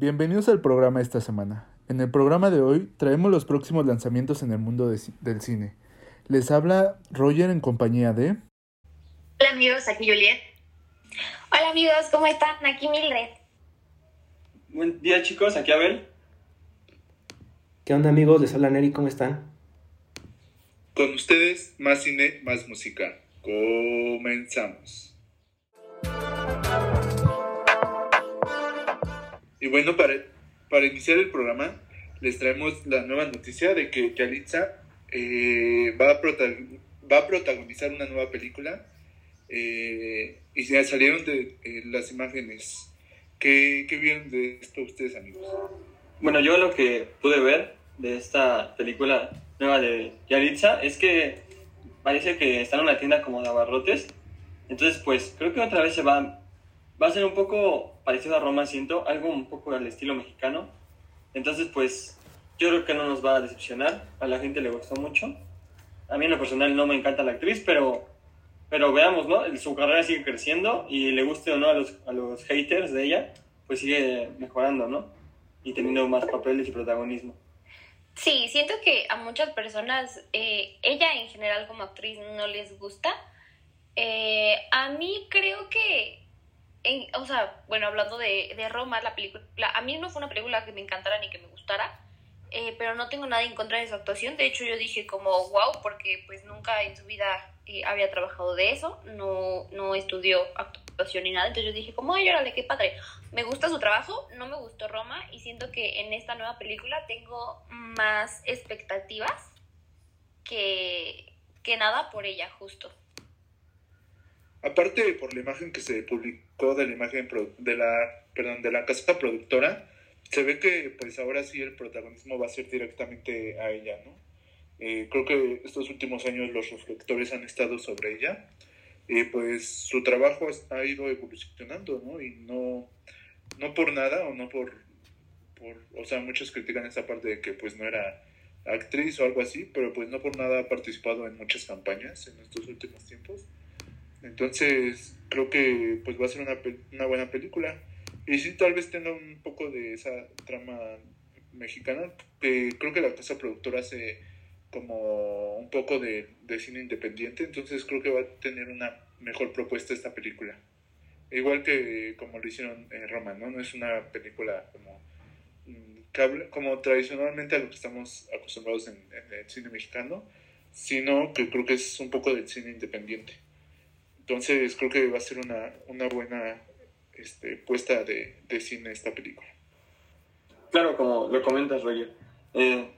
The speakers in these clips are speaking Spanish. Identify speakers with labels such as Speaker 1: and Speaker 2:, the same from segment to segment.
Speaker 1: Bienvenidos al programa esta semana. En el programa de hoy traemos los próximos lanzamientos en el mundo del cine. Les habla Roger en compañía de...
Speaker 2: Hola amigos, aquí Juliet.
Speaker 3: Hola amigos, ¿cómo están? Aquí Mildred.
Speaker 4: Buen día chicos, aquí Abel.
Speaker 5: ¿Qué onda amigos? Les habla Neri, ¿cómo están?
Speaker 1: Con ustedes, más cine, más música. Comenzamos. Y bueno, para, para iniciar el programa, les traemos la nueva noticia de que Yalitza eh, va, a va a protagonizar una nueva película. Eh, y ya salieron de eh, las imágenes. ¿Qué, ¿Qué vieron de esto ustedes, amigos?
Speaker 4: Bueno, yo lo que pude ver de esta película nueva de Yalitza es que parece que está en una tienda como de abarrotes. Entonces, pues creo que otra vez se va, va a ser un poco parecido a Roma, siento, algo un poco al estilo mexicano. Entonces, pues yo creo que no nos va a decepcionar. A la gente le gustó mucho. A mí en lo personal no me encanta la actriz, pero, pero veamos, ¿no? Su carrera sigue creciendo y le guste o no a los, a los haters de ella, pues sigue mejorando, ¿no? Y teniendo más papeles y protagonismo.
Speaker 3: Sí, siento que a muchas personas, eh, ella en general como actriz no les gusta. Eh, a mí creo que, o sea, bueno, hablando de, de, Roma, la película, a mí no fue una película que me encantara ni que me gustara, eh, pero no tengo nada en contra de su actuación. De hecho, yo dije como, wow, porque pues nunca en su vida había trabajado de eso, no, no estudió actuación ni nada. Entonces yo dije como, ay, órale, qué padre me gusta su trabajo, no me gustó Roma y siento que en esta nueva película tengo más expectativas que, que nada por ella, justo.
Speaker 1: Aparte por la imagen que se publicó de la imagen de la, perdón, de la casa productora, se ve que pues ahora sí el protagonismo va a ser directamente a ella, ¿no? Eh, creo que estos últimos años los reflectores han estado sobre ella y pues su trabajo ha ido evolucionando, ¿no? Y no, no por nada o no por, por, o sea, muchos critican esa parte de que pues no era actriz o algo así, pero pues no por nada ha participado en muchas campañas en estos últimos tiempos. Entonces, creo que pues va a ser una, una buena película. Y sí, tal vez tenga un poco de esa trama mexicana, que creo que la casa productora hace como un poco de, de cine independiente, entonces creo que va a tener una mejor propuesta esta película. Igual que como lo hicieron en Roma, ¿no? No es una película como, mm, como tradicionalmente a lo que estamos acostumbrados en, el cine mexicano, sino que creo que es un poco del cine independiente. Entonces creo que va a ser una, una buena este, puesta de, de cine esta película.
Speaker 4: Claro, como lo comentas, Roger. Eh,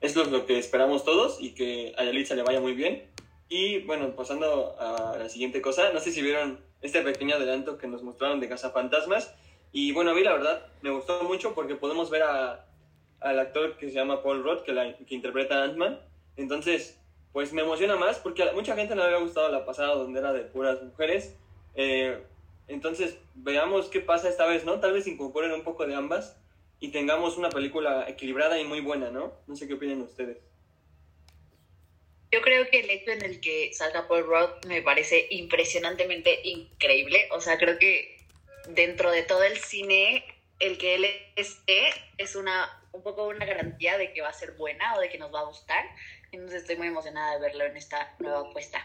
Speaker 4: esto es lo que esperamos todos y que a Yalitza le vaya muy bien. Y bueno, pasando a la siguiente cosa, no sé si vieron este pequeño adelanto que nos mostraron de Casa Fantasmas. Y bueno, a mí la verdad me gustó mucho porque podemos ver a, al actor que se llama Paul Rudd, que, la, que interpreta a Ant-Man. Entonces, pues me emociona más porque a mucha gente no le había gustado la pasada donde era de puras mujeres. Eh, entonces, veamos qué pasa esta vez, ¿no? Tal vez incorporen un poco de ambas y tengamos una película equilibrada y muy buena, ¿no? No sé qué opinan ustedes.
Speaker 2: Yo creo que el hecho en el que salga Paul Rudd me parece impresionantemente increíble. O sea, creo que dentro de todo el cine, el que él esté es una un poco una garantía de que va a ser buena o de que nos va a gustar. Entonces estoy muy emocionada de verlo en esta nueva apuesta.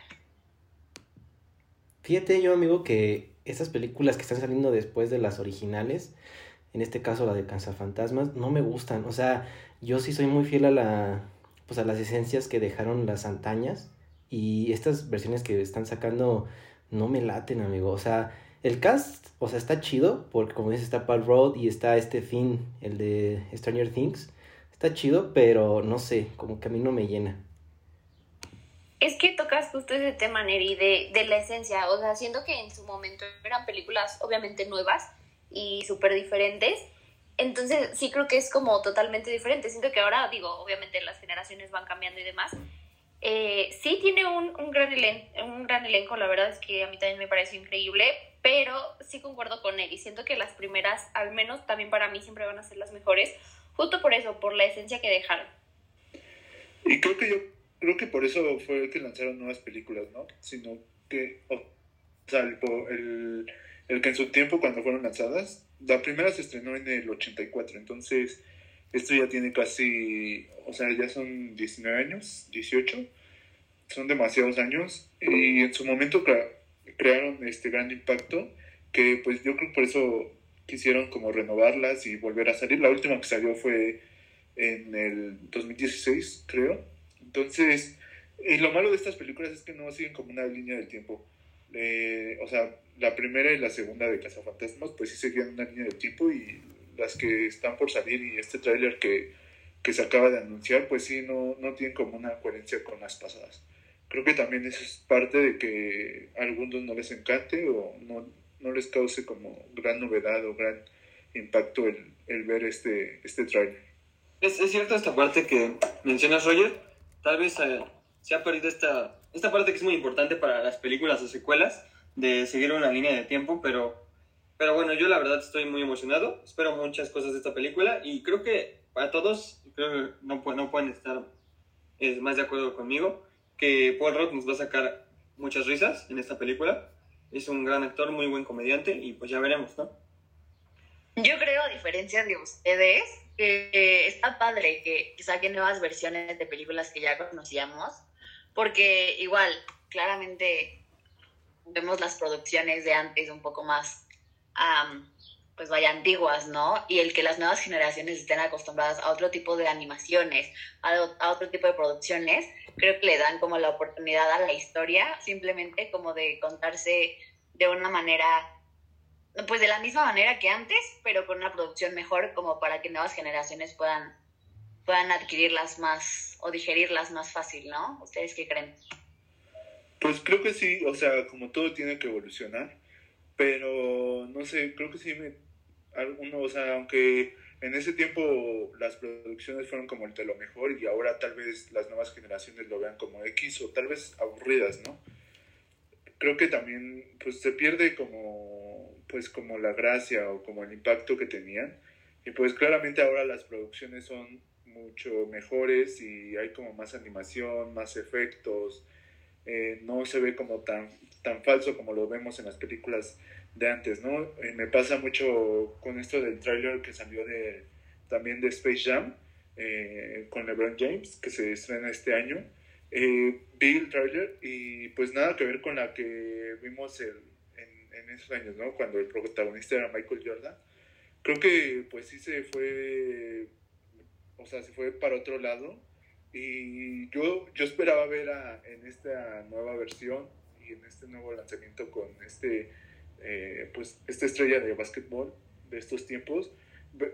Speaker 5: Fíjate yo, amigo, que estas películas que están saliendo después de las originales, en este caso la de Fantasmas, no me gustan. O sea, yo sí soy muy fiel a la, pues a las esencias que dejaron las antañas y estas versiones que están sacando no me laten, amigo. O sea, el cast, o sea, está chido porque como dices está Paul Road y está este Finn, el de Stranger Things. Está chido, pero no sé, como que a mí no me llena.
Speaker 3: Es que tocas justo ese tema, Neri, de, de la esencia. O sea, siento que en su momento eran películas obviamente nuevas y súper diferentes entonces sí creo que es como totalmente diferente. Siento que ahora, digo, obviamente las generaciones van cambiando y demás. Eh, sí tiene un, un, gran un gran elenco, la verdad es que a mí también me parece increíble, pero sí concuerdo con él y siento que las primeras, al menos también para mí, siempre van a ser las mejores, justo por eso, por la esencia que dejaron.
Speaker 1: Y creo que yo, creo que por eso fue que lanzaron nuevas películas, ¿no? Sino que, o sea, el el que en su tiempo cuando fueron lanzadas, la primera se estrenó en el 84, entonces esto ya tiene casi, o sea, ya son 19 años, 18, son demasiados años y en su momento crearon este gran impacto que pues yo creo por eso quisieron como renovarlas y volver a salir. La última que salió fue en el 2016, creo. Entonces, y lo malo de estas películas es que no siguen como una línea del tiempo. Eh, o sea, la primera y la segunda de Cazafantasmas, pues sí seguían una línea del tiempo y las que están por salir y este tráiler que, que, se acaba de anunciar, pues sí, no, no tienen como una coherencia con las pasadas. Creo que también eso es parte de que a algunos no les encante o no, no les cause como gran novedad o gran impacto el, el ver este, este tráiler.
Speaker 4: Es, es, cierto esta parte que mencionas, Roger. Tal vez eh, se ha perdido esta, esta parte que es muy importante para las películas o secuelas, de seguir una línea de tiempo, pero, pero bueno, yo la verdad estoy muy emocionado. Espero muchas cosas de esta película y creo que para todos, creo que no, no pueden estar eh, más de acuerdo conmigo, que Paul Rudd nos va a sacar muchas risas en esta película es un gran actor, muy buen comediante y pues ya veremos, ¿no?
Speaker 2: Yo creo, a diferencia de ustedes, que está padre que, saquen nuevas versiones de películas que ya conocíamos, porque igual, claramente vemos las producciones de antes un poco más, pues vaya, antiguas, ¿no? Y el que las nuevas generaciones estén acostumbradas a otro tipo de animaciones, a, otro tipo de producciones, creo que le dan como la oportunidad a la historia, simplemente como de contarse de una manera, pues de la misma manera que antes, pero con una producción mejor, como para que nuevas generaciones puedan, puedan adquirirlas más o digerirlas más fácil, ¿no? ¿Ustedes qué creen?
Speaker 1: Pues creo que sí, o sea, como todo tiene que evolucionar, pero no sé, creo que sí me, alguno, o sea, aunque en ese tiempo las producciones fueron como el de lo mejor y ahora tal vez las nuevas generaciones lo vean como X o tal vez aburridas, ¿no? Creo que también pues se pierde como pues como la gracia o como el impacto que tenían y pues claramente ahora las producciones son mucho mejores y hay como más animación, más efectos, eh, no se ve como tan, tan falso como lo vemos en las películas de antes, ¿no? Eh, me pasa mucho con esto del tráiler que salió de, también de Space Jam eh, con LeBron James, que se estrena este año. Eh, vi el tráiler y pues nada que ver con la que vimos en, en, esos años, ¿no? Cuando el protagonista era Michael Jordan. Creo que pues sí se fue, o sea, se fue para otro lado. Y yo, yo esperaba ver a, en esta nueva versión y en este nuevo lanzamiento con este eh, pues esta estrella de básquetbol de estos tiempos,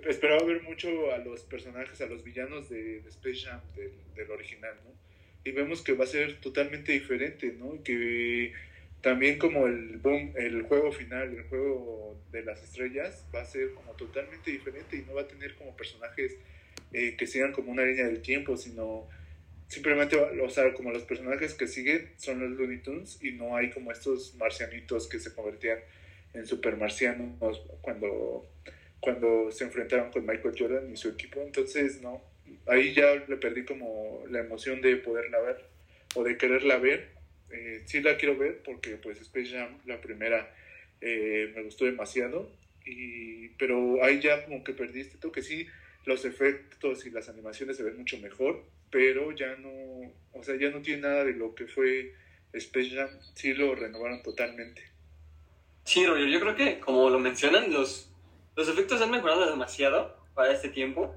Speaker 1: esperaba ver mucho a los personajes, a los villanos de, Space Jam, del, original, ¿no? Y vemos que va a ser totalmente diferente, ¿no? Que también como el boom, el juego final, el juego de las estrellas, va a ser como totalmente diferente y no va a tener como personajes eh, que sigan como una línea del tiempo, sino simplemente, o sea, como los personajes que siguen son los Looney Tunes y no hay como estos marcianitos que se convertían en supermarcianos cuando, cuando se enfrentaron con Michael Jordan y su equipo. Entonces, no, ahí ya le perdí como la emoción de poderla ver o de quererla ver. Eh, sí la quiero ver porque pues Space Jam, la primera, eh, me gustó demasiado. Y, pero ahí ya como que perdí este toque. Sí, los efectos y las animaciones se ven mucho mejor, pero ya no, o sea, ya no tiene nada de lo que fue Space Jam, sí lo renovaron totalmente.
Speaker 4: Sí, Roger, yo creo que, como lo mencionan, los, los efectos han mejorado demasiado para este tiempo,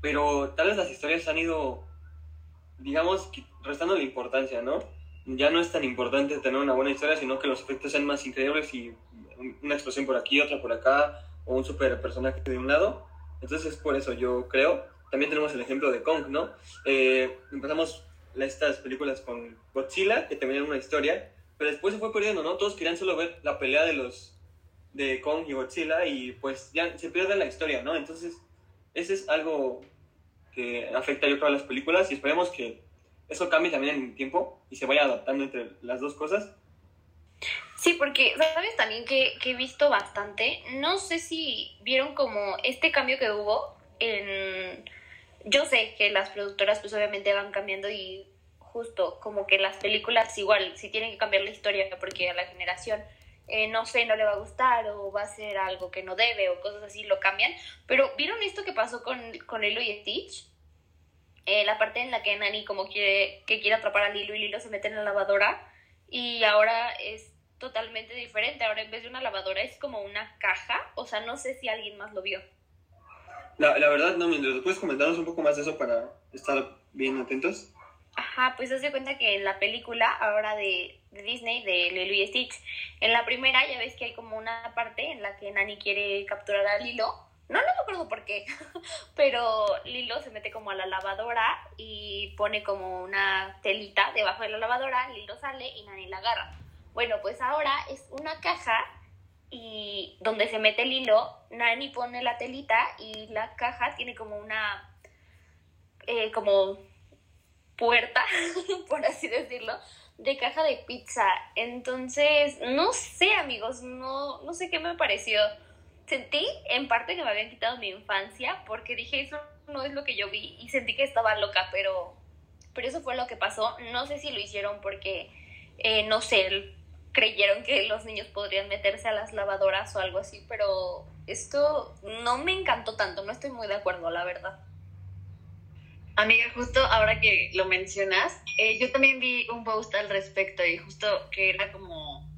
Speaker 4: pero tal vez las historias han ido, digamos, restando la importancia, ¿no? Ya no es tan importante tener una buena historia, sino que los efectos sean más increíbles y una explosión por aquí, otra por acá, o un super personaje de un lado. Entonces, por eso yo creo también tenemos el ejemplo de Kong, ¿no? Eh, empezamos estas películas con Godzilla, que era una historia, pero después se fue perdiendo, ¿no? Todos querían solo ver la pelea de los de Kong y Godzilla y pues ya se pierde la historia, ¿no? Entonces, ese es algo que afecta yo creo a las películas y esperemos que eso cambie también en el tiempo y se vaya adaptando entre las dos cosas.
Speaker 3: Sí, porque, ¿sabes también que, que he visto bastante? No sé si vieron como este cambio que hubo en yo sé que las productoras pues obviamente van cambiando y justo como que las películas igual, si tienen que cambiar la historia porque a la generación eh, no sé, no le va a gustar o va a ser algo que no debe o cosas así, lo cambian. Pero ¿vieron esto que pasó con, con Lilo y Stitch? Eh, la parte en la que Nani como quiere, que quiere atrapar a Lilo y Lilo se mete en la lavadora y ahora es totalmente diferente. Ahora en vez de una lavadora es como una caja. O sea, no sé si alguien más lo vio.
Speaker 4: La, la verdad, no, ¿me puedes comentarnos un poco más de eso para estar bien atentos?
Speaker 3: Ajá, pues haz de cuenta que en la película ahora de, de, Disney, de Lilo y Stitch, en la primera ya ves que hay como una parte en la que Nani quiere capturar a Lilo. No, no me acuerdo por qué, pero Lilo se mete como a la lavadora y pone como una telita debajo de la lavadora, Lilo sale y Nani la agarra. Bueno, pues ahora es una caja y donde se mete el hilo, Nani pone la telita y la caja tiene como una, eh, como puerta, por así decirlo, de caja de pizza. Entonces, no sé, amigos, no, no sé qué me pareció. Sentí en parte que me habían quitado mi infancia porque dije, eso no es lo que yo vi y sentí que estaba loca, pero, pero eso fue lo que pasó. No sé si lo hicieron porque, eh, no sé, creyeron que los niños podrían meterse a las lavadoras o algo así, pero esto no me encantó tanto, no estoy muy de acuerdo, la verdad.
Speaker 2: Amiga, justo ahora que lo mencionas, eh, yo también vi un post al respecto y justo que era como,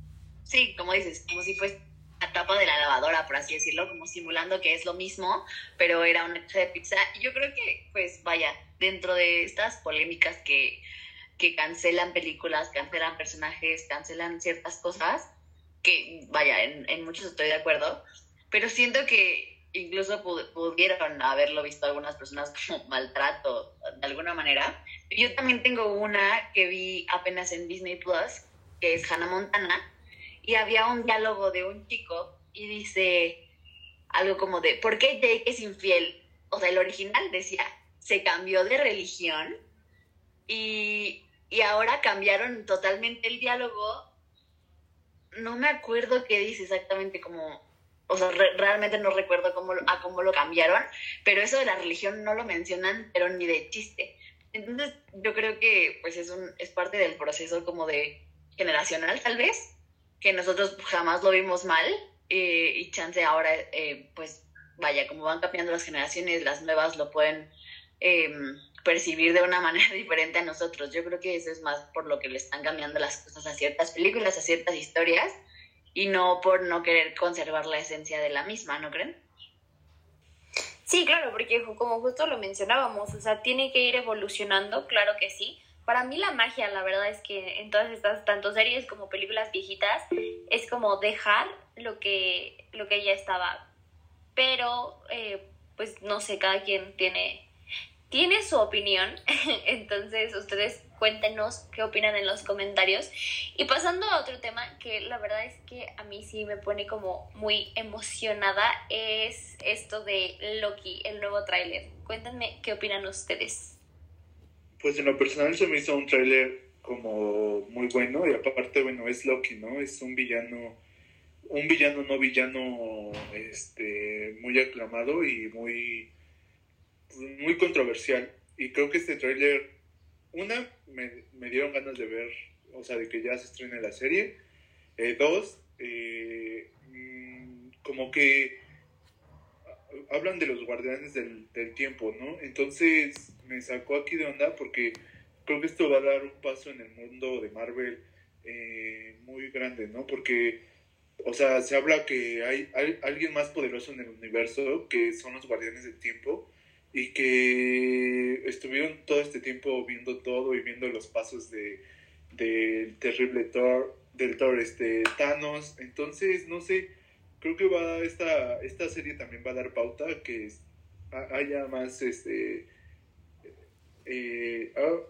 Speaker 2: sí, como dices, como si fuese la tapa de la lavadora, por así decirlo, como simulando que es lo mismo, pero era una de pizza. Y yo creo que, pues vaya, dentro de estas polémicas que, que cancelan películas, cancelan personajes, cancelan ciertas cosas, que vaya, en, en muchos estoy de acuerdo, pero siento que incluso pudieron haberlo visto algunas personas como maltrato de alguna manera. Yo también tengo una que vi apenas en Disney Plus, que es Hannah Montana, y había un diálogo de un chico y dice algo como de, ¿por qué Jake es infiel? O sea, el original decía, se cambió de religión y, y ahora cambiaron totalmente el diálogo. No me acuerdo qué dice exactamente como o sea, realmente no recuerdo cómo, a cómo lo cambiaron, pero eso de la religión no lo mencionan, pero ni de chiste. Entonces, yo creo que pues es, un, es parte del proceso como de generacional, tal vez, que nosotros jamás lo vimos mal eh, y chance ahora, eh, pues vaya, como van cambiando las generaciones, las nuevas lo pueden em, percibir de una manera diferente a nosotros. Yo creo que eso es más por lo que le están cambiando las cosas a ciertas películas, a ciertas historias y no por no querer conservar la esencia de la misma, ¿no creen?
Speaker 3: Sí, claro, porque como justo lo mencionábamos, o sea, tiene que ir evolucionando, claro que sí. Para mí la magia, la verdad es que en todas estas, tanto series como películas viejitas, es como dejar lo que, lo que ya estaba. Pero, eh, pues no sé, cada quien tiene, tiene su opinión. Entonces, ustedes cuéntenos qué opinan en los comentarios. Y pasando a otro tema que la verdad es que a mí sí me pone como muy emocionada, es esto de Loki, el nuevo tráiler. Cuéntenme qué opinan ustedes.
Speaker 1: Pues en lo personal se me hizo un tráiler como muy bueno y aparte, bueno, es Loki, ¿no? Es un villano, un villano no villano, este, muy aclamado y muy, muy controversial. Y creo que este tráiler una, me, me, dieron ganas de ver, o sea, de que ya se estrene la serie. Eh, dos, eh, mm, como que hablan de los guardianes del, del, tiempo, ¿no? Entonces me sacó aquí de onda porque creo que esto va a dar un paso en el mundo de Marvel eh, muy grande, ¿no? Porque, o sea, se habla que hay, hay, alguien más poderoso en el universo que son los guardianes del tiempo y que estuvieron todo este tiempo viendo todo y viendo los pasos de del terrible Thor, del Thor este Thanos, entonces no sé, creo que va esta esta serie también va a dar pauta que haya más este eh, ah,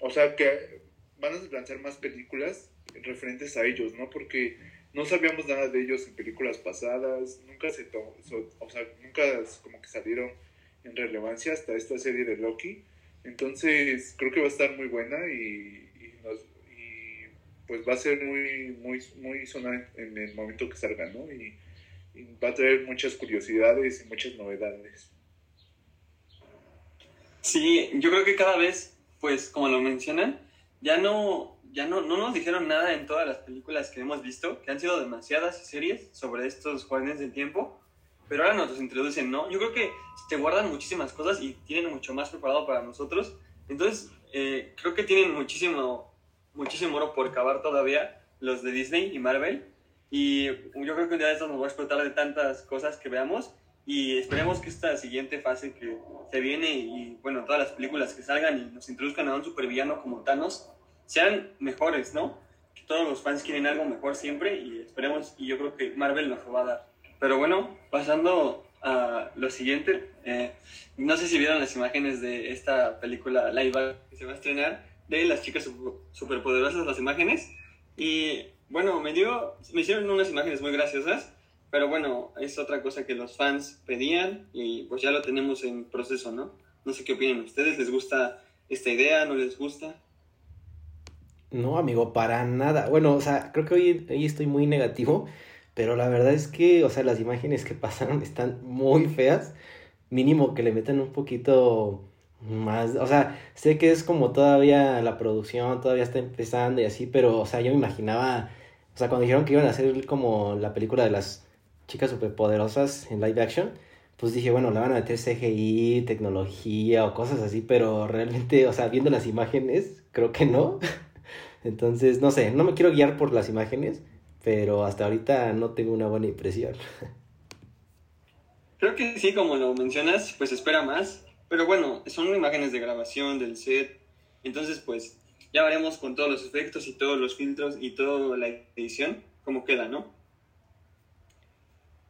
Speaker 1: o sea que van a lanzar más películas referentes a ellos, ¿no? Porque no sabíamos nada de ellos en películas pasadas, nunca se o sea, nunca como que salieron en relevancia hasta esta serie de Loki. Entonces creo que va a estar muy buena y, pues va a ser muy, muy, muy sonada en el momento que salga, ¿no? Y, va a traer muchas curiosidades y muchas novedades.
Speaker 4: Sí, yo creo que cada vez, pues como lo mencionan, ya no, ya no, no nos dijeron nada en todas las películas que hemos visto, que han sido demasiadas series sobre estos guardianes del tiempo, pero ahora nos los introducen, ¿no? Yo creo que se guardan muchísimas cosas y tienen mucho más preparado para nosotros. Entonces, eh, creo que tienen muchísimo, muchísimo oro por cavar todavía los de Disney y Marvel. Y yo creo que un día de estos nos va a explotar de tantas cosas que veamos. Y esperemos que esta siguiente fase que se viene y, bueno, todas las películas que salgan y nos introduzcan a un supervillano como Thanos sean mejores, ¿no? Que todos los fans quieren algo mejor siempre y esperemos, y yo creo que Marvel nos lo va a dar. Pero bueno, pasando a lo siguiente, eh, no sé si vieron las imágenes de esta película live que se va a estrenar de las chicas superpoderosas, las imágenes. Y bueno, me dio, me hicieron unas imágenes muy graciosas, pero bueno, es otra cosa que los fans pedían y pues ya lo tenemos en proceso, ¿no? No sé qué opinan ustedes, ¿les gusta esta idea? ¿No les gusta?
Speaker 5: No, amigo, para nada. Bueno, o sea, creo que hoy, hoy estoy muy negativo, pero la verdad es que, o sea, las imágenes que pasaron están muy feas. Mínimo que le metan un poquito más, o sea, sé que es como todavía la producción, todavía está empezando y así, pero, o sea, yo me imaginaba, o sea, cuando dijeron que iban a hacer como la película de las chicas superpoderosas en live action, pues dije, bueno, le van a meter CGI, tecnología o cosas así, pero realmente, o sea, viendo las imágenes, creo que no. Entonces, no sé, no me quiero guiar por las imágenes, pero hasta ahorita no tengo una buena impresión.
Speaker 4: Creo que sí, como lo mencionas, pues espera más. Pero bueno, son imágenes de grabación del set. Entonces, pues ya veremos con todos los efectos y todos los filtros y toda la edición cómo queda, ¿no?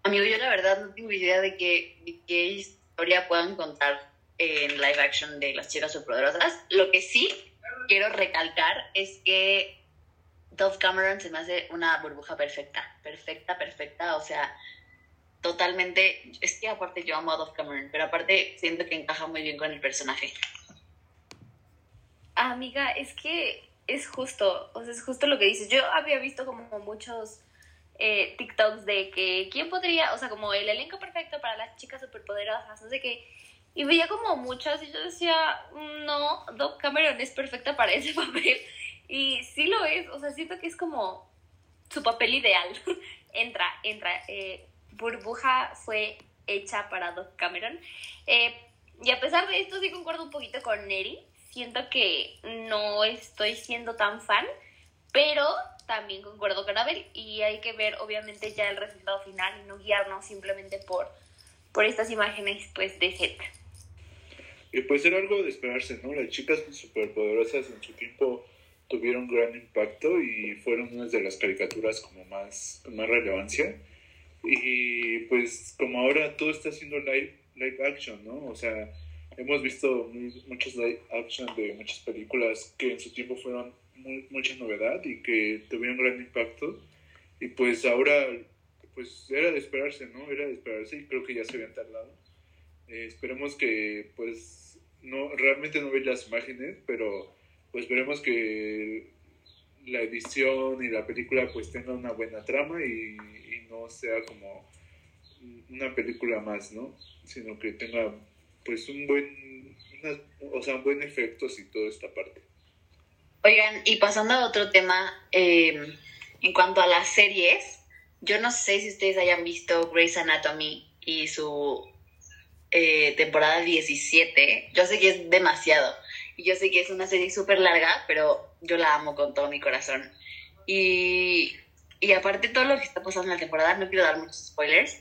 Speaker 2: Amigo, yo la verdad no tengo idea de qué, qué historia puedan contar en live action de las chicas superpoderosas. Lo que sí quiero recalcar es que Dove Cameron se me hace una burbuja perfecta, perfecta, perfecta, o sea, totalmente, es que aparte yo amo a Dove Cameron, pero aparte siento que encaja muy bien con el personaje.
Speaker 3: Amiga, es que es justo, o sea, es justo lo que dices. Yo había visto como muchos eh, TikToks de que quién podría, o sea, como el elenco perfecto para las chicas superpoderosas, no sé qué. Y veía como muchas y yo decía, no, Dove Cameron es perfecta para ese papel. Y sí lo es, o sea, siento que es como su papel ideal. entra, entra. Eh, Burbuja fue hecha para Doc Cameron. Eh, y a pesar de esto, sí concuerdo un poquito con Neri. Siento que no estoy siendo tan fan, pero también concuerdo con Abel y hay que ver obviamente ya el resultado final y no guiarnos simplemente por, por estas imágenes pues de set.
Speaker 1: Y pues era algo de esperarse, ¿no? Las chicas superpoderosas en su tiempo tuvieron gran impacto y fueron una de las caricaturas como más, con más relevancia. Y pues como ahora todo está haciendo live, live action, ¿no? O sea, hemos visto muchos live action de muchas películas que en su tiempo fueron mucha novedad y que tuvieron gran impacto. Y pues ahora, pues era de esperarse, ¿no? Era de esperarse y creo que ya se habían tardado. Eh, esperemos que pues no, realmente no veis las imágenes, pero pues esperemos que la edición y la película pues tenga una buena trama y no sea como una película más, ¿no? Sino que tenga pues un buen, o sea, un buen efecto y toda esta parte.
Speaker 2: Oigan, y pasando a otro tema, em, en cuanto a las series, yo no sé si ustedes hayan visto Grey's Anatomy y su eh, temporada 17. Yo sé que es demasiado. Y yo sé que es una serie súper larga, pero yo la amo con todo mi corazón. Y y aparte todo lo que está pasando en la temporada, no quiero dar muchos spoilers,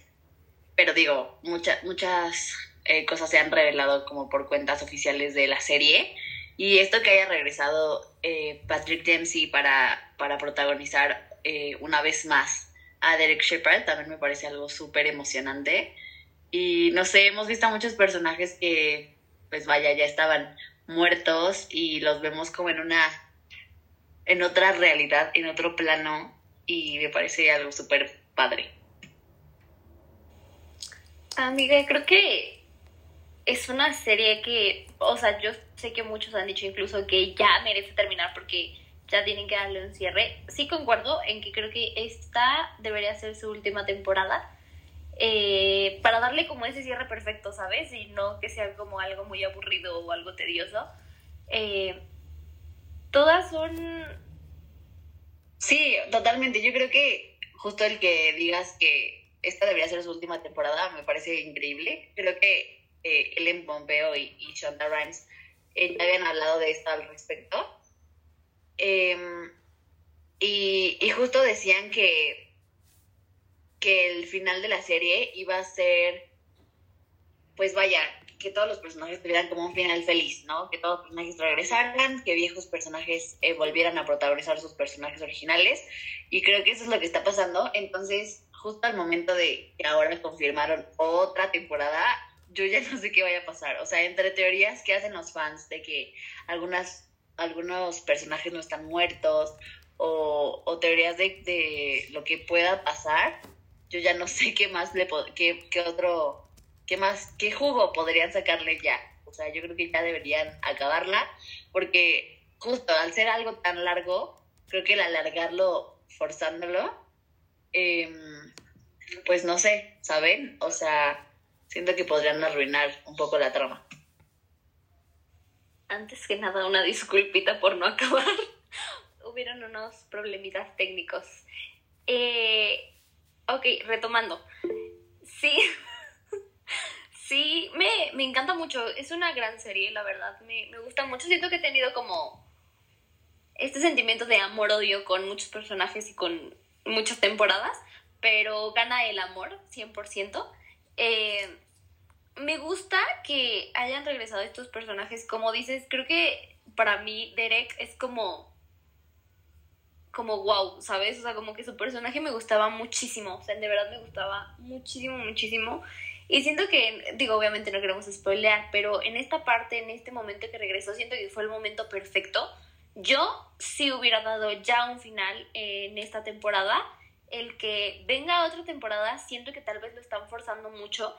Speaker 2: pero digo, muchas muchas eh, cosas se han revelado como por cuentas oficiales de la serie. Y esto que haya regresado eh, Patrick Dempsey para, para protagonizar eh, una vez más a Derek Shepard también me parece algo súper emocionante. Y no sé, hemos visto muchos personajes que, pues vaya, ya estaban muertos y los vemos como en una, en otra realidad, en otro plano y me parece algo súper padre.
Speaker 3: Amiga, creo que es una serie que, o sea, yo sé que muchos han dicho incluso que ya merece terminar porque ya tienen que darle un cierre. Sí concuerdo en que creo que esta debería ser su última temporada. Eh, para darle como ese cierre perfecto, ¿sabes? Y no que sea como algo muy aburrido o algo tedioso. Eh, todas son
Speaker 2: Sí, totalmente. Yo creo que justo el que digas que esta debería ser su última temporada me parece increíble. Creo que eh, Ellen Pompeo y, y Shonda Rhimes habían hablado de esto al respecto. Em, y justo decían que, que el final de la serie iba a ser, pues vaya, que todos los personajes tuvieran como un final feliz, ¿no? Que todos los personajes regresaran, que viejos personajes eh, volvieran a protagonizar sus personajes originales. Y creo que eso es lo que está pasando. Entonces, justo al momento de que ahora confirmaron otra temporada, yo ya no sé qué vaya a pasar. O sea, entre teorías que hacen los fans de que algunas, algunos personajes no están muertos o, o teorías de, de, lo que pueda pasar, yo ya no sé qué más le qué, qué otro ¿qué más, qué jugo podrían sacarle ya? O sea, yo creo que ya deberían acabarla, porque justo al ser algo tan largo, creo que el alargarlo forzándolo, eh, pues no sé, ¿saben? O sea, siento que podrían arruinar un poco la trama.
Speaker 3: Antes que nada, una disculpita por no acabar. Hubieron unos problemitas técnicos. Eh, ok, retomando. Sí, Sí, me, me, encanta mucho. Es una gran serie, la verdad. Me, me, gusta mucho. Siento que he tenido como este sentimiento de amor-odio con muchos personajes y con muchas temporadas, pero gana el amor 100%. Eh, me gusta que hayan regresado estos personajes. Como dices, creo que para mí Derek es como como wow, ¿sabes? O sea, como que su personaje me gustaba muchísimo, o sea, de verdad me gustaba muchísimo, muchísimo. Y siento que, digo, obviamente no queremos spoilear, pero en esta parte, en este momento que regresó, siento que fue el momento perfecto. Yo sí hubiera dado ya un final en esta temporada. El que venga otra temporada, siento que tal vez lo están forzando mucho,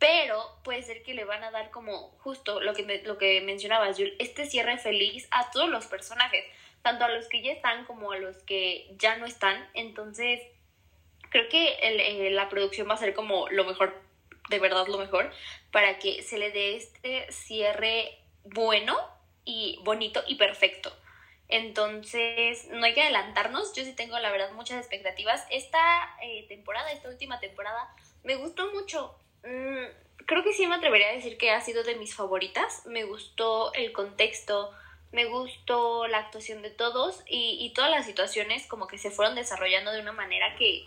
Speaker 3: pero puede ser que le van a dar como justo lo que, lo que mencionabas, Jules, este cierre feliz a todos los personajes, tanto a los que ya están como a los que ya no están. Entonces, creo que el, eh, la producción va a ser como lo mejor de verdad lo mejor para que se le dé este cierre bueno y bonito y perfecto. Entonces, no hay que adelantarnos. Yo sí tengo, la verdad, muchas expectativas. Esta eh, temporada, esta última temporada, me gustó mucho. Mm, creo que sí me atrevería a decir que ha sido de mis favoritas. Me gustó el contexto, me gustó la actuación de todos y, y todas las situaciones como que se fueron desarrollando de una manera que,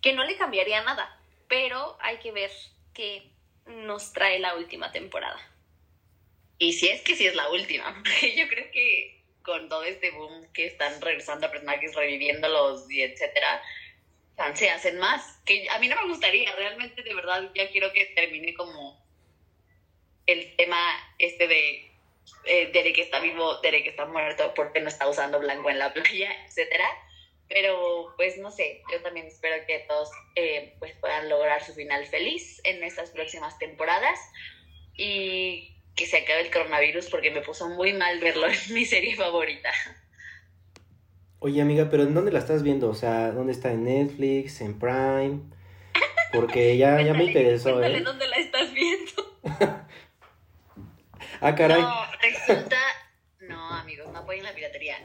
Speaker 3: que no le cambiaría nada. Pero hay que ver que nos trae la última temporada.
Speaker 2: Y si es que sí es la última, yo creo que con todo este boom que están regresando a personajes, reviviéndolos y etcétera, se hacen más. Que a mí no me gustaría, realmente de verdad ya quiero que termine como el tema este de eh, Derek está vivo, Derek está muerto, porque no está usando blanco en la playa, etcétera pero pues no sé, yo también espero que todos eh, pues puedan lograr su final feliz en estas próximas temporadas y que se acabe el coronavirus porque me puso muy mal verlo en mi serie favorita.
Speaker 5: Oye amiga, pero ¿en dónde la estás viendo? O sea, ¿dónde está? ¿En Netflix? ¿En Prime? Porque ya, ya me interesó,
Speaker 3: ¿eh? ¿Dónde la estás viendo?
Speaker 5: ah, caray.
Speaker 2: No, resulta... No, amigos, no apoyen la piratería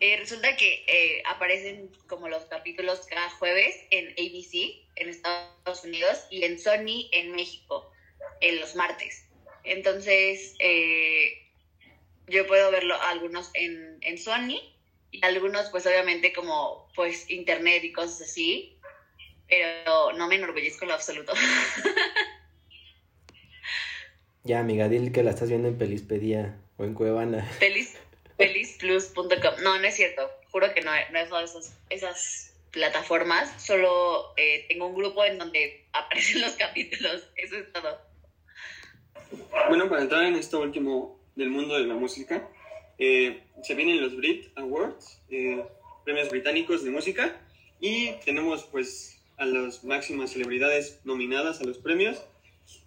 Speaker 2: eh, resulta que eh, aparecen como los capítulos cada jueves en ABC en Estados Unidos y en Sony en México en los martes. Entonces, eh, yo puedo verlo algunos en, en Sony y algunos pues obviamente como pues internet y cosas así, pero no me enorgullezco en lo absoluto.
Speaker 5: ya, amiga, dile que la estás viendo en Pelispedia o en Cuevana.
Speaker 2: Feliz Felizplus.com. No, no es cierto. Juro que no, no es esas, esas plataformas. Solo eh, tengo un grupo en donde aparecen los capítulos. Eso es todo.
Speaker 4: Bueno, para entrar en esto último del mundo de la música, eh, se vienen los Brit Awards, eh, premios británicos de música, y tenemos pues a las máximas celebridades nominadas a los premios.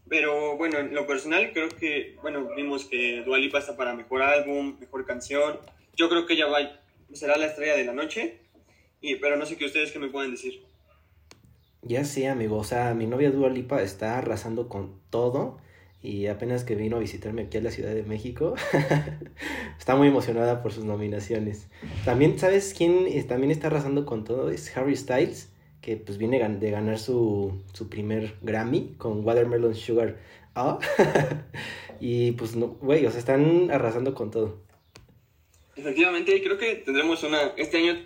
Speaker 4: Pero bueno, en lo personal creo que, bueno, vimos que Dua Lipa está para mejor álbum, mejor canción. Yo creo que ella va, será la estrella de la noche, y, pero no sé qué ustedes que me pueden decir.
Speaker 5: Ya sé, amigo, o sea, mi novia Dua Lipa está arrasando con todo y apenas que vino a visitarme aquí a la Ciudad de México, está muy emocionada por sus nominaciones. También, ¿sabes quién también está arrasando con todo? Es Harry Styles, que pues viene de ganar su, su primer Grammy con Watermelon Sugar. Ah, y pues, no, güey, o sea, están arrasando con todo.
Speaker 4: Efectivamente, creo que tendremos una, este año,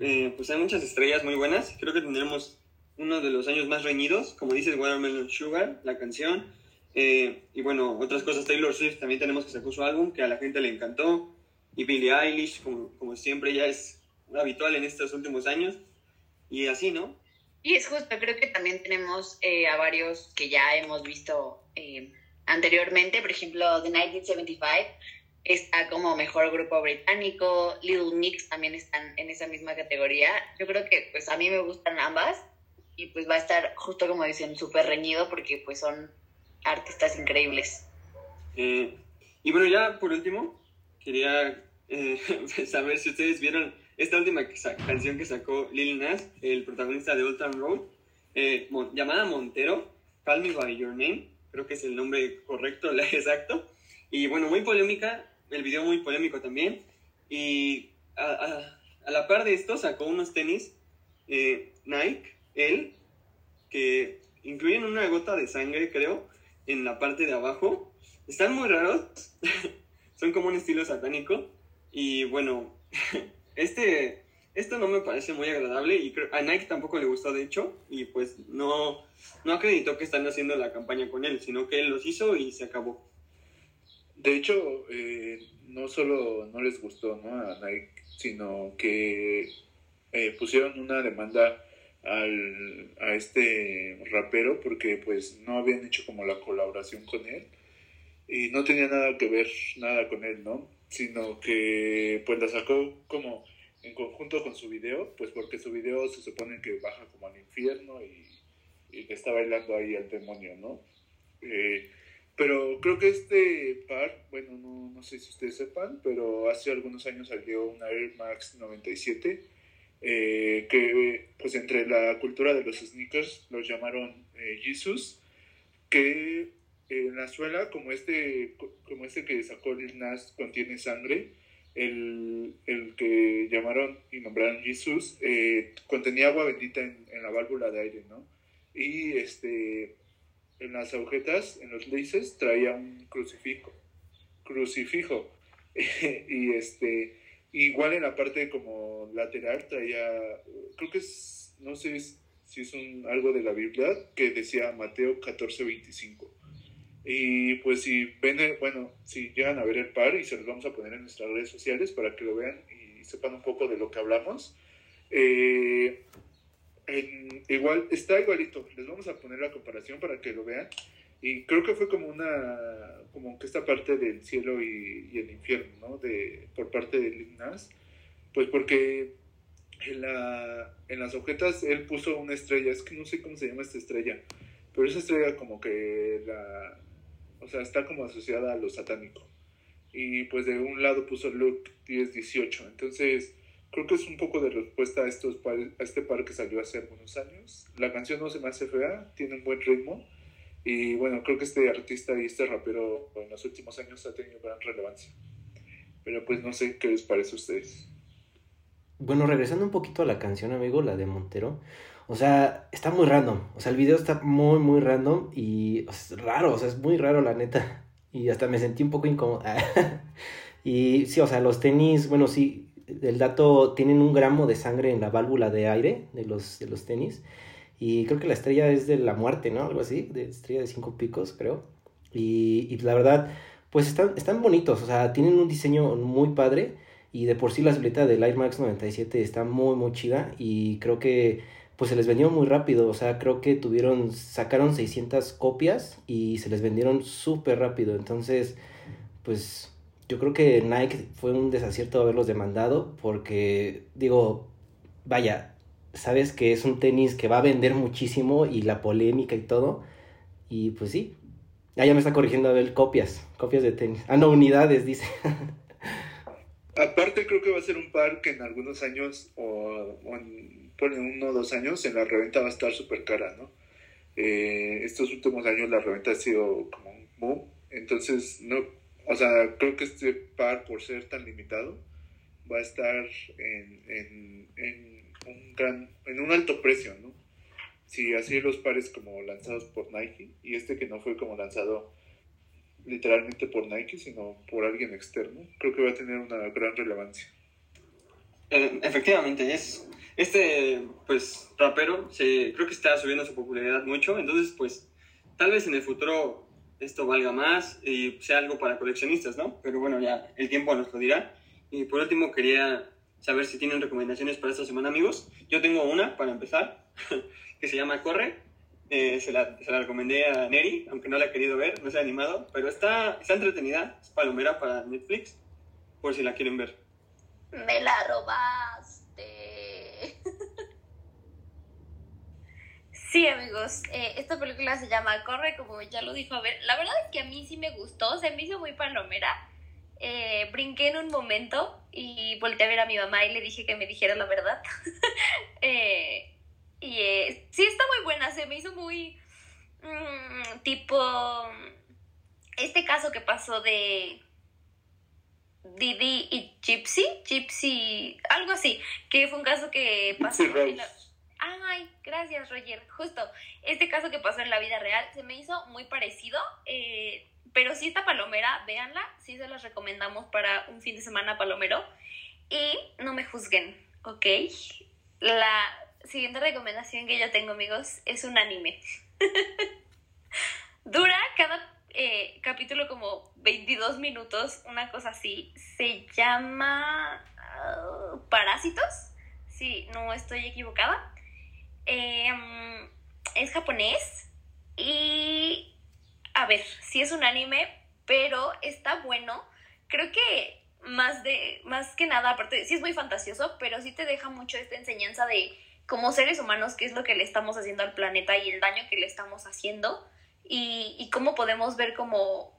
Speaker 4: eh, pues hay muchas estrellas muy buenas, creo que tendremos uno de los años más reñidos, como dices, Watermelon Sugar, la canción, eh, y bueno, otras cosas, Taylor Swift también tenemos que sacó su álbum, que a la gente le encantó. Y Billie Eilish, como, como siempre, ya es habitual en estos últimos años. Y así, ¿no?
Speaker 2: Y es justo, creo que también tenemos eh, a varios que ya hemos visto eh, anteriormente. Por ejemplo, The 1975 está como mejor grupo británico. Little Mix también están en esa misma categoría. Yo creo que pues a mí me gustan ambas. Y pues va a estar justo como dicen, súper reñido porque pues son artistas increíbles.
Speaker 4: Eh, y bueno, ya por último, quería eh, saber si ustedes vieron esta última canción que sacó Lil Nas, el protagonista de Old Town Road, eh, llamada Montero, Call Me By Your Name, creo que es el nombre correcto, exacto. Y bueno, muy polémica, el video muy polémico también. Y a, a la par de esto sacó unos tenis Nike, él, que incluyen una gota de sangre, creo, en la parte de abajo. Están muy raros. Son como un estilo satánico. Y bueno, este, esto no me parece muy agradable y a Nike tampoco le gustó de hecho. Y pues no, no acreditó que están haciendo la campaña con él, sino que él los hizo y se acabó.
Speaker 1: De hecho, eh, no solo no les gustó ¿no? a Nike, sino que eh, pusieron una demanda al, a este rapero porque pues no habían hecho como la colaboración con él y no tenía nada que ver nada con él, ¿no? Sino que pues la sacó como en conjunto con su video, pues porque su video se supone que baja como al infierno y, y que está bailando ahí al demonio, ¿no? Eh, pero creo que este par, bueno, no, no sé si ustedes sepan, pero hace algunos años salió una Air Max 97 eh, que pues entre la cultura de los sneakers los llamaron eh, Jesus, que en la suela, como este, como este que sacó Lil Nas, contiene sangre, el, el que llamaron y nombraron Jesus, eh, contenía agua bendita en, en, la válvula de aire, ¿no? Y este, en las agujetas, en los laces, traía un crucifijo, crucifijo, y este, Igual en la parte como lateral traía, creo que es, no sé si es un, algo de la Biblia, que decía Mateo 14:25. Y pues si ven, bueno, si llegan a ver el par y se los vamos a poner en nuestras redes sociales para que lo vean y sepan un poco de lo que hablamos. Eh, igual, está igualito, les vamos a poner la comparación para que lo vean. Y creo que fue como una, como que esta parte del cielo y, el infierno, ¿no? De, por parte de Ignas, pues porque en, la, en las objetas él puso una estrella, es que no sé cómo se llama esta estrella, pero esa estrella como que la, o sea, está como asociada a lo satánico. Y pues de un lado puso Luke 10-18, entonces creo que es un poco de respuesta a, estos a este par que salió hace algunos años. La canción no se me hace fea, tiene un buen ritmo y bueno, creo que este artista y este rapero en los últimos años ha tenido gran relevancia. Pero pues no sé qué les parece a ustedes.
Speaker 5: Bueno, regresando un poquito a la canción, amigo, la de Montero. O sea, está muy random. O sea, el video está muy, muy random y es raro. O sea, es muy raro, la neta. Y hasta me sentí un poco incómodo. y sí, o sea, los tenis, bueno, sí, el dato, tienen un gramo de sangre en la válvula de aire de los, de los tenis. Y creo que la estrella es de la muerte, ¿no? Algo así, de estrella de cinco picos, creo. Y, y la verdad, pues están, están bonitos, o sea, tienen un diseño muy padre. Y de por sí la silueta del Air Max 97 está muy, muy chida. Y creo que pues se les vendió muy rápido. O sea, creo que tuvieron, sacaron 600 copias y se les vendieron súper rápido. Entonces, pues yo creo que Nike fue un desacierto haberlos demandado porque, digo, vaya, sabes que es un tenis que va a vender muchísimo y la polémica y todo. Y pues sí. Ah, ya me está corrigiendo a copias, copias de tenis. Ah, no, unidades, dice.
Speaker 1: Aparte creo que va a ser un par que en algunos años o, en, uno o dos años en la reventa va a estar súper cara, ¿no? Eh, estos últimos años la reventa ha sido como un boom. Entonces, no, o sea, creo que este par, por ser tan limitado, va a estar en, en, en un gran, en un alto precio, ¿no? Si así los pares como lanzados por Nike y este que no fue como lanzado literalmente por Nike, sino por alguien externo, creo que va a tener una gran relevancia.
Speaker 4: Eh, efectivamente, es este pues rapero se, creo que está subiendo su popularidad mucho, entonces pues tal vez en el futuro esto valga más y sea algo para coleccionistas, ¿no? Pero bueno, ya el tiempo nos lo dirá. Y por último quería saber si tienen recomendaciones para esta semana, amigos. Yo tengo una para empezar, que se llama Corre. Eh, se, la, se, la, recomendé a Neri, aunque no la ha querido ver, no se ha animado, pero está, está entretenida, es palomera para Netflix, por si la quieren ver.
Speaker 3: Me la robaste. sí, amigos, eh, esta película se llama Corre, como ya lo dijo a ver. La verdad es que a mí sí me gustó, se me hizo muy palomera. Eh, brinqué en un momento y volteé a ver a mi mamá y le dije que me dijera la verdad. eh, y eh, sí está muy buena, se me hizo muy mmm, tipo este caso que pasó de Didi y Gypsy, Gypsy, algo así, que fue un caso que pasó en la... Ay, gracias Roger, justo, este caso que pasó en la vida real se me hizo muy parecido, eh, pero sí esta palomera, véanla, sí se las recomendamos para un fin de semana palomero y no me juzguen, ¿ok? La siguiente recomendación que yo tengo, amigos, es un anime. Dura cada eh, capítulo como 22 minutos, una cosa así. Se llama uh, Parásitos, si no estoy equivocada. Eh, es japonés y, a ver, sí es un anime, pero está bueno. Creo que más de más que nada, aparte, sí es muy fantasioso, pero sí te deja mucho esta enseñanza de como seres humanos qué es lo que le estamos haciendo al planeta y el daño que le estamos haciendo y, y cómo podemos ver como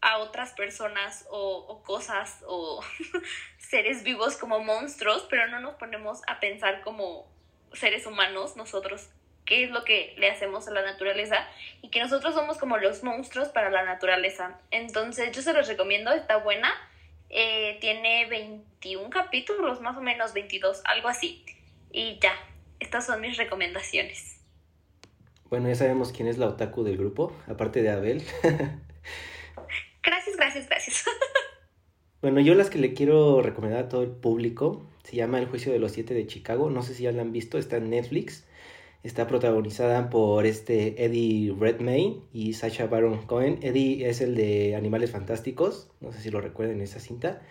Speaker 3: a otras personas o, o cosas o seres vivos como monstruos, pero no nos ponemos a pensar como seres humanos nosotros qué es lo que le hacemos a la naturaleza y que nosotros somos como los monstruos para la naturaleza. Entonces yo se los recomiendo, está buena. Eh, tiene 21 capítulos, más o menos 22, algo así. Y ya, estas son mis recomendaciones.
Speaker 5: Bueno, ya sabemos quién es la otaku del grupo, aparte de Abel.
Speaker 3: gracias, gracias, gracias.
Speaker 5: bueno, yo las que le quiero recomendar a todo el público se llama El juicio de los siete de Chicago. No sé si ya la han visto, está en Netflix. Está protagonizada por este Eddie Redmayne y Sacha Baron Cohen. Eddie es el de Animales Fantásticos, no sé si lo recuerden esa cinta.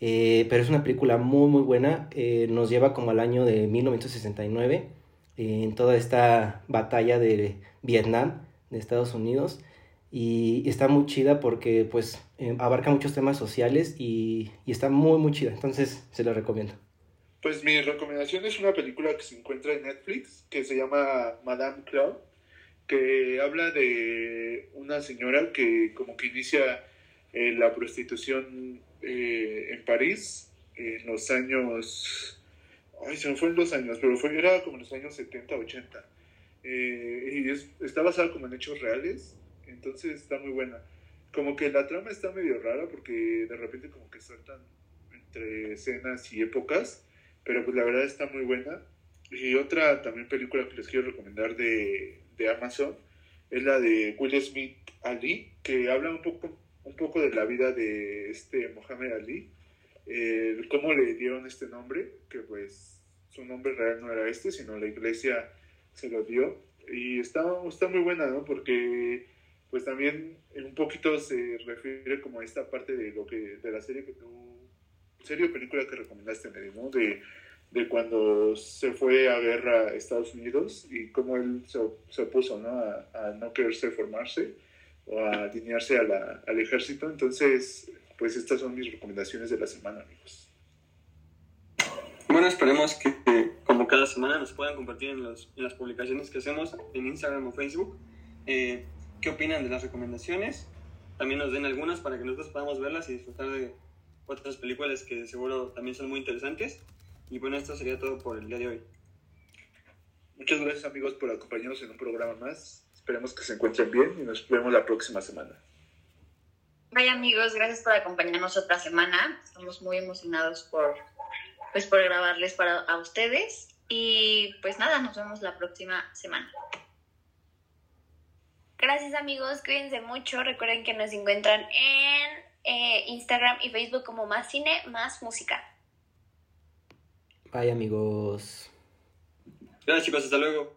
Speaker 5: Eh, pero es una película muy muy buena. Eh, nos lleva como al año de 1969, eh, en toda esta batalla de Vietnam, de Estados Unidos. Y, está muy chida porque pues abarca muchos temas sociales y, está muy muy chida. Entonces se la recomiendo.
Speaker 1: Pues mi recomendación es una película que se encuentra en Netflix que se llama Madame Claude, que habla de una señora que como que inicia eh, la prostitución eh, en París en los años, ay, se me fueron los años, pero fue, era como en los años 70, 80. Eh, y es, está basada como en hechos reales, entonces está muy buena. Como que la trama está medio rara porque de repente como que saltan entre escenas y épocas pero pues la verdad está muy buena. Y otra también película que les quiero recomendar de, de Amazon es la de Will Smith Ali, que habla un poco, un poco de la vida de este Mohamed Ali, eh, cómo le dieron este nombre, que pues su nombre real no era este, sino la iglesia se lo dio. Y está, está muy buena, ¿no? Porque pues también un poquito se refiere como a esta parte de lo que de la serie que tú serie o película que recomendaste, ¿no? De, de cuando se fue a guerra a Estados Unidos y cómo él se, se opuso, ¿no? A, a, no quererse formarse o a alinearse a la, al ejército. Entonces, pues estas son mis recomendaciones de la semana, amigos.
Speaker 4: Bueno, esperemos que, como cada semana nos puedan compartir en, los, en las publicaciones que hacemos en Instagram o Facebook eh, qué opinan de las recomendaciones. También nos den algunas para que nosotros podamos verlas y disfrutar de, otras películas que seguro también son muy interesantes. Y bueno, esto sería todo por el día de hoy.
Speaker 1: Muchas gracias amigos por acompañarnos en un programa más. Esperemos que se encuentren bien y nos vemos la próxima semana.
Speaker 2: Bye amigos, gracias por acompañarnos otra semana. Estamos muy emocionados por, pues, por grabarles para a ustedes. Y pues nada, nos vemos la próxima semana.
Speaker 3: Gracias amigos, cuídense mucho. Recuerden que nos encuentran en eh, Instagram y Facebook como Más Cine, Más Música.
Speaker 5: Bye amigos.
Speaker 4: Gracias chicos, hasta luego.